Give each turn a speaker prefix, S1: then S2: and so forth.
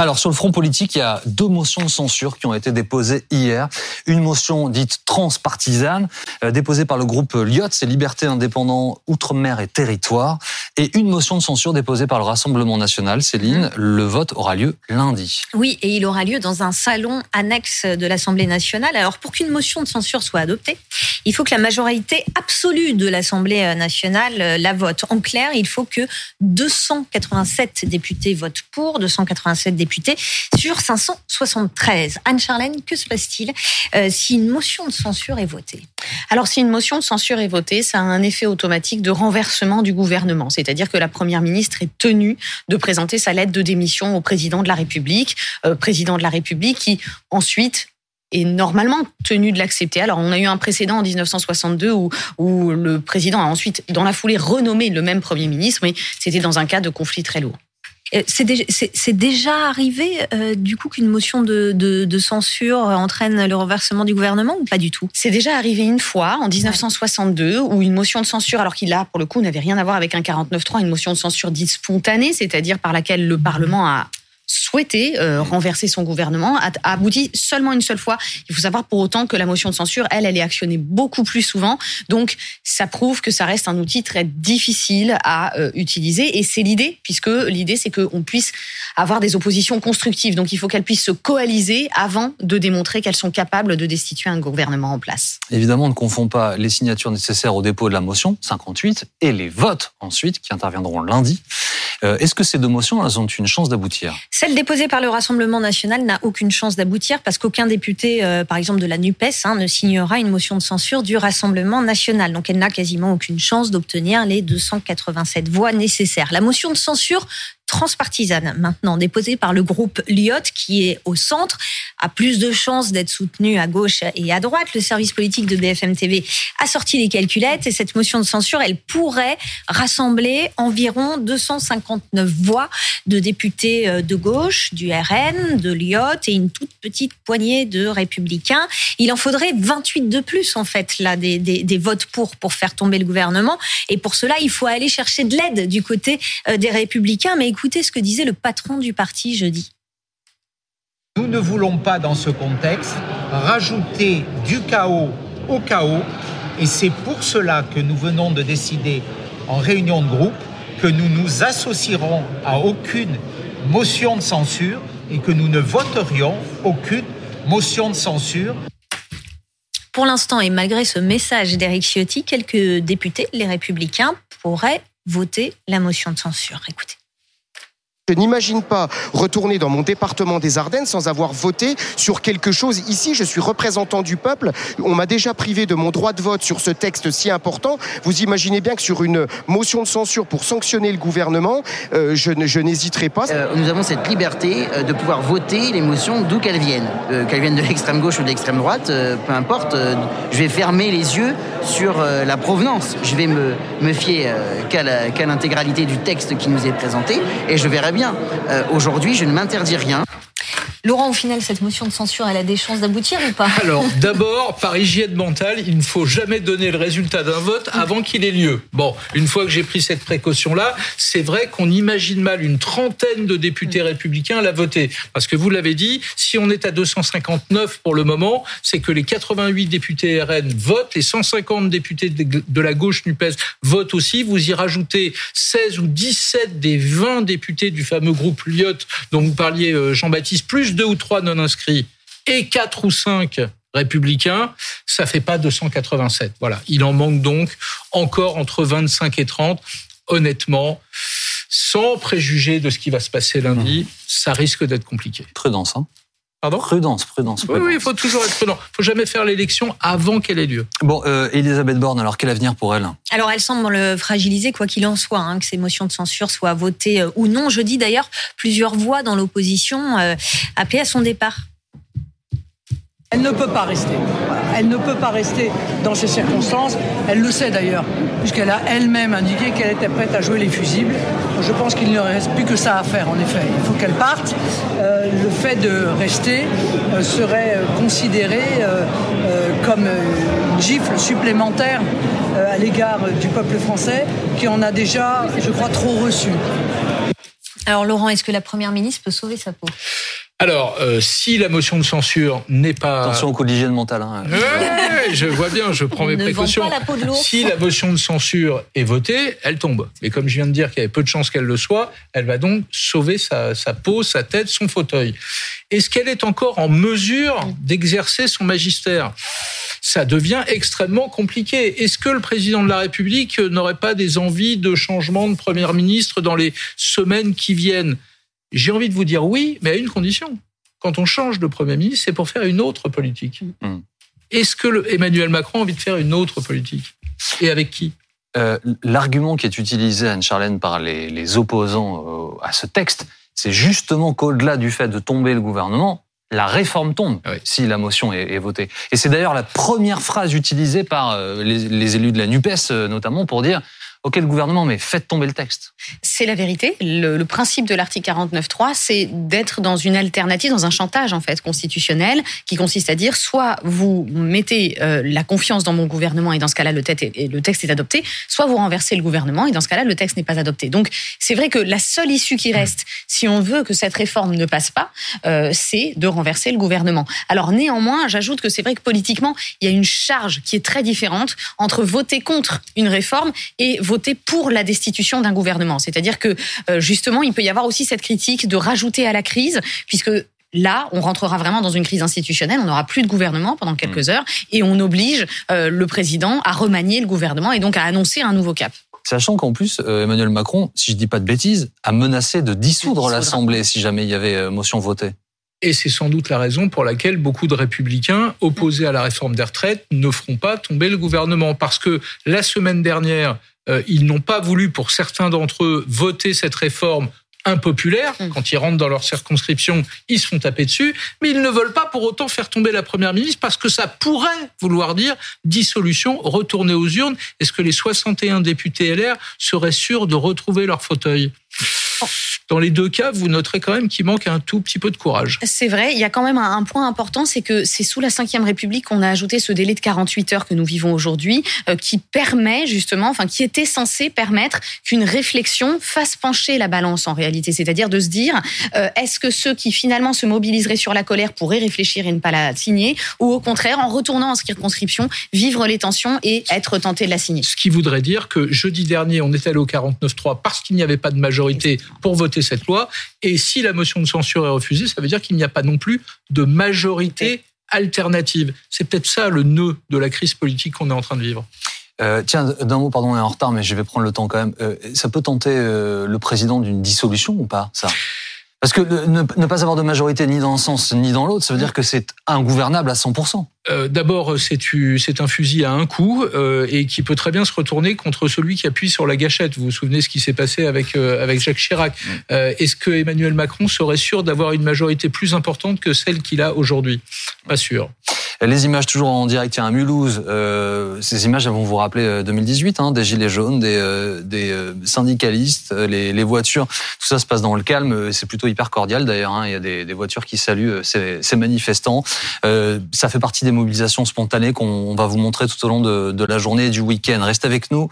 S1: Alors sur le front politique, il y a deux motions de censure qui ont été déposées hier. Une motion dite transpartisane, euh, déposée par le groupe Lyot, c'est Liberté Indépendant Outre-mer et Territoire, et une motion de censure déposée par le Rassemblement National. Céline, mmh. le vote aura lieu lundi.
S2: Oui, et il aura lieu dans un salon annexe de l'Assemblée nationale. Alors pour qu'une motion de censure soit adoptée, il faut que la majorité absolue de l'Assemblée nationale euh, la vote. En clair, il faut que 287 députés votent pour, 287 députés sur 573. Anne-Charlène, que se passe-t-il euh, si une motion de censure est votée?
S3: Alors, si une motion de censure est votée, ça a un effet automatique de renversement du gouvernement. C'est-à-dire que la Première ministre est tenue de présenter sa lettre de démission au président de la République, euh, président de la République qui ensuite est normalement tenu de l'accepter. Alors, on a eu un précédent en 1962 où, où le président a ensuite, dans la foulée, renommé le même Premier ministre, mais c'était dans un cas de conflit très lourd.
S2: Euh, c'est déjà, arrivé, euh, du coup, qu'une motion de, de, censure entraîne le renversement du gouvernement ou pas du tout?
S3: C'est déjà arrivé une fois, en 1962, où une motion de censure, alors qu'il a, pour le coup, n'avait rien à voir avec un 49-3, une motion de censure dite spontanée, c'est-à-dire par laquelle le Parlement a souhaité euh, renverser son gouvernement a, abouti seulement une seule fois. Il faut savoir pour autant que la motion de censure, elle, elle est actionnée beaucoup plus souvent. Donc, ça prouve que ça reste un outil très difficile à euh, utiliser. Et c'est l'idée, puisque l'idée, c'est qu'on puisse avoir des oppositions constructives. Donc, il faut qu'elles puissent se coaliser avant de démontrer qu'elles sont capables de destituer un gouvernement en place.
S1: Évidemment, on ne confond pas les signatures nécessaires au dépôt de la motion, 58, et les votes ensuite, qui interviendront lundi. Euh, est-ce que ces deux motions, ont une chance d'aboutir?
S2: Celle déposée par le Rassemblement national n'a aucune chance d'aboutir parce qu'aucun député, euh, par exemple de la NUPES, hein, ne signera une motion de censure du Rassemblement national. Donc elle n'a quasiment aucune chance d'obtenir les 287 voix nécessaires. La motion de censure transpartisane maintenant déposée par le groupe Lyot qui est au centre a plus de chances d'être soutenu à gauche et à droite. Le service politique de BFM TV a sorti les calculettes et cette motion de censure, elle pourrait rassembler environ 259 voix de députés euh, de gauche, du RN, de Lyot et une toute petite poignée de républicains. Il en faudrait 28 de plus en fait là des, des, des votes pour pour faire tomber le gouvernement et pour cela il faut aller chercher de l'aide du côté euh, des républicains mais Écoutez ce que disait le patron du parti jeudi.
S4: Nous ne voulons pas, dans ce contexte, rajouter du chaos au chaos. Et c'est pour cela que nous venons de décider en réunion de groupe que nous nous associerons à aucune motion de censure et que nous ne voterions aucune motion de censure.
S2: Pour l'instant, et malgré ce message d'Éric Ciotti, quelques députés, les républicains, pourraient voter la motion de censure. Écoutez.
S5: Je n'imagine pas retourner dans mon département des Ardennes sans avoir voté sur quelque chose. Ici, je suis représentant du peuple. On m'a déjà privé de mon droit de vote sur ce texte si important. Vous imaginez bien que sur une motion de censure pour sanctionner le gouvernement, euh, je, n'hésiterai pas.
S6: Euh, nous avons cette liberté euh, de pouvoir voter les motions d'où qu'elles viennent. qu'elles viennent de l'extrême gauche ou de l'extrême droite, peu importe. je vais fermer les yeux sur la provenance. Je vais me, me fier qu'à l'intégralité du texte qui nous est présenté et je verrai bien euh, aujourd'hui, je ne m'interdis rien.
S2: Laurent, au final, cette motion de censure, elle a des chances d'aboutir ou pas
S7: Alors, d'abord, par hygiène mentale, il ne faut jamais donner le résultat d'un vote avant qu'il ait lieu. Bon, une fois que j'ai pris cette précaution-là, c'est vrai qu'on imagine mal une trentaine de députés républicains la voter. Parce que vous l'avez dit, si on est à 259 pour le moment, c'est que les 88 députés RN votent, les 150 députés de la gauche NUPES votent aussi. Vous y rajoutez 16 ou 17 des 20 députés du fameux groupe Lyot dont vous parliez, euh, Jean-Baptiste, plus deux ou trois non inscrits et quatre ou cinq républicains, ça fait pas 287. Voilà. Il en manque donc encore entre 25 et 30. Honnêtement, sans préjuger de ce qui va se passer lundi, mmh. ça risque d'être compliqué.
S1: Très dense, hein
S7: Pardon
S1: prudence, prudence,
S7: Oui, oui, il faut toujours être prudent. Il faut jamais faire l'élection avant qu'elle ait lieu.
S1: Bon, euh, Elisabeth Borne, alors quel avenir pour elle?
S2: Alors, elle semble fragiliser, quoi qu'il en soit, hein, que ces motions de censure soient votées euh, ou non. Je dis d'ailleurs, plusieurs voix dans l'opposition euh, appelaient à son départ.
S8: Elle ne peut pas rester. Elle ne peut pas rester dans ces circonstances. Elle le sait d'ailleurs, puisqu'elle a elle-même indiqué qu'elle était prête à jouer les fusibles. Je pense qu'il ne reste plus que ça à faire, en effet. Il faut qu'elle parte. Euh, le fait de rester euh, serait considéré euh, comme une gifle supplémentaire à l'égard du peuple français, qui en a déjà, je crois, trop reçu.
S2: Alors Laurent, est-ce que la Première ministre peut sauver sa peau?
S7: Alors, euh, si la motion de censure n'est pas...
S1: Attention au coup d'hygiène mentale. Hein.
S7: Ouais, je vois bien, je prends
S2: On
S7: mes
S2: ne
S7: précautions.
S2: pas la peau de.
S7: Si la motion de censure est votée, elle tombe. Mais comme je viens de dire qu'il y avait peu de chances qu'elle le soit, elle va donc sauver sa, sa peau, sa tête, son fauteuil. Est-ce qu'elle est encore en mesure d'exercer son magistère? Ça devient extrêmement compliqué. Est-ce que le président de la République n'aurait pas des envies de changement de Premier ministre dans les semaines qui viennent? J'ai envie de vous dire oui, mais à une condition. Quand on change de Premier ministre, c'est pour faire une autre politique.
S1: Mm.
S7: Est-ce que le- Emmanuel Macron a envie de faire une autre politique? Et avec qui?
S1: Euh, L'argument qui est utilisé, Anne-Charlène, par les, les opposants euh, à ce texte, c'est justement qu'au-delà du fait de tomber le gouvernement, la réforme tombe
S7: Oui.
S1: si la motion est, est votée. Et c'est d'ailleurs la première phrase utilisée par euh, les, les élus de la NUPES, notamment, pour dire OK, le gouvernement, mais faites tomber le texte.
S3: C'est la vérité. Le, principe de l'article 49.3, c'est d'être dans une alternative, dans un chantage en fait constitutionnel, qui consiste à dire soit vous mettez euh, la confiance dans mon gouvernement et dans ce cas-là le texte est adopté, soit vous renversez le gouvernement et dans ce cas-là le texte n'est pas adopté. Donc c'est vrai que la seule issue qui reste, si on veut que cette réforme ne passe pas, euh, c'est de renverser le gouvernement. Alors néanmoins, j'ajoute que c'est vrai que politiquement, il y a une charge qui est très différente entre voter contre une réforme et voter pour la destitution d'un gouvernement. C'est-à-dire que euh, justement, il peut y avoir aussi cette critique de rajouter à la crise, puisque Là, on rentrera vraiment dans une crise institutionnelle. On n'aura plus de gouvernement pendant quelques heures et on oblige euh, le président à remanier le gouvernement et donc à annoncer un nouveau cap.
S1: Sachant qu'en plus, euh, Emmanuel Macron, si je dis pas de bêtises, a menacé de dissoudre l'Assemblée si jamais il y avait motion votée.
S7: Et c'est sans doute la raison pour laquelle beaucoup de républicains opposés à la réforme des retraites ne feront pas tomber le gouvernement. Parce que la semaine dernière, euh, ils n'ont pas voulu, pour certains d'entre eux, voter cette réforme impopulaire.
S3: Mm.
S7: Quand ils rentrent dans leur circonscription, ils se font taper dessus. Mais ils ne veulent pas pour autant faire tomber la première ministre parce que ça pourrait vouloir dire dissolution, retourner aux urnes. Est-ce que les 61 députés LR seraient sûrs de retrouver leur fauteuil? Dans les deux cas, vous noterez quand même qu'il manque un tout petit peu de courage.
S3: C'est vrai, il y a quand même un, point important, c'est que c'est sous la Ve République qu'on a ajouté ce délai de 48 heures que nous vivons aujourd'hui, euh, qui permet justement, enfin qui était censé permettre qu'une réflexion fasse pencher la balance en réalité, c'est-à-dire de se dire, euh, est-ce que ceux qui finalement se mobiliseraient sur la colère pourraient réfléchir et ne pas la signer, ou au contraire, en retournant en circonscription, vivre les tensions et être tenté de la signer?
S7: Ce qui voudrait dire que jeudi dernier, on est allé au 49-3 parce qu'il n'y avait pas de majorité pour voter cette loi. Et si la motion de censure est refusée, ça veut dire qu'il n'y a pas non plus de majorité alternative. C'est peut-être ça le nœud de la crise politique qu'on est en train de vivre.
S1: Euh, tiens, d'un mot, pardon, on est en retard, mais je vais prendre le temps quand même. Euh, ça peut tenter euh, le président d'une dissolution ou pas, ça? Parce que ne, ne pas avoir de majorité ni dans un sens ni dans l'autre, ça veut dire que c'est ingouvernable à 100%.
S7: Euh, D'abord, c'est un fusil à un coup euh, et qui peut très bien se retourner contre celui qui appuie sur la gâchette. Vous vous souvenez ce qui s'est passé avec euh, avec Jacques Chirac. Est-ce que Emmanuel Macron serait sûr d'avoir une majorité plus importante que celle qu'il a aujourd'hui? Pas sûr.
S1: Les images toujours en direct, il y a un Mulhouse. Euh, ces images, elles vont vous rappeler euh, 2018, hein, des gilets jaunes, des, euh, des syndicalistes, les, les voitures. Tout ça se passe dans le calme. C'est plutôt hyper cordial d'ailleurs. hein. Il y a des, voitures qui saluent euh, ces, manifestants. Euh, ça fait partie des mobilisations spontanées qu'on va vous montrer tout au long de, de la journée et du week-end. Restez avec nous.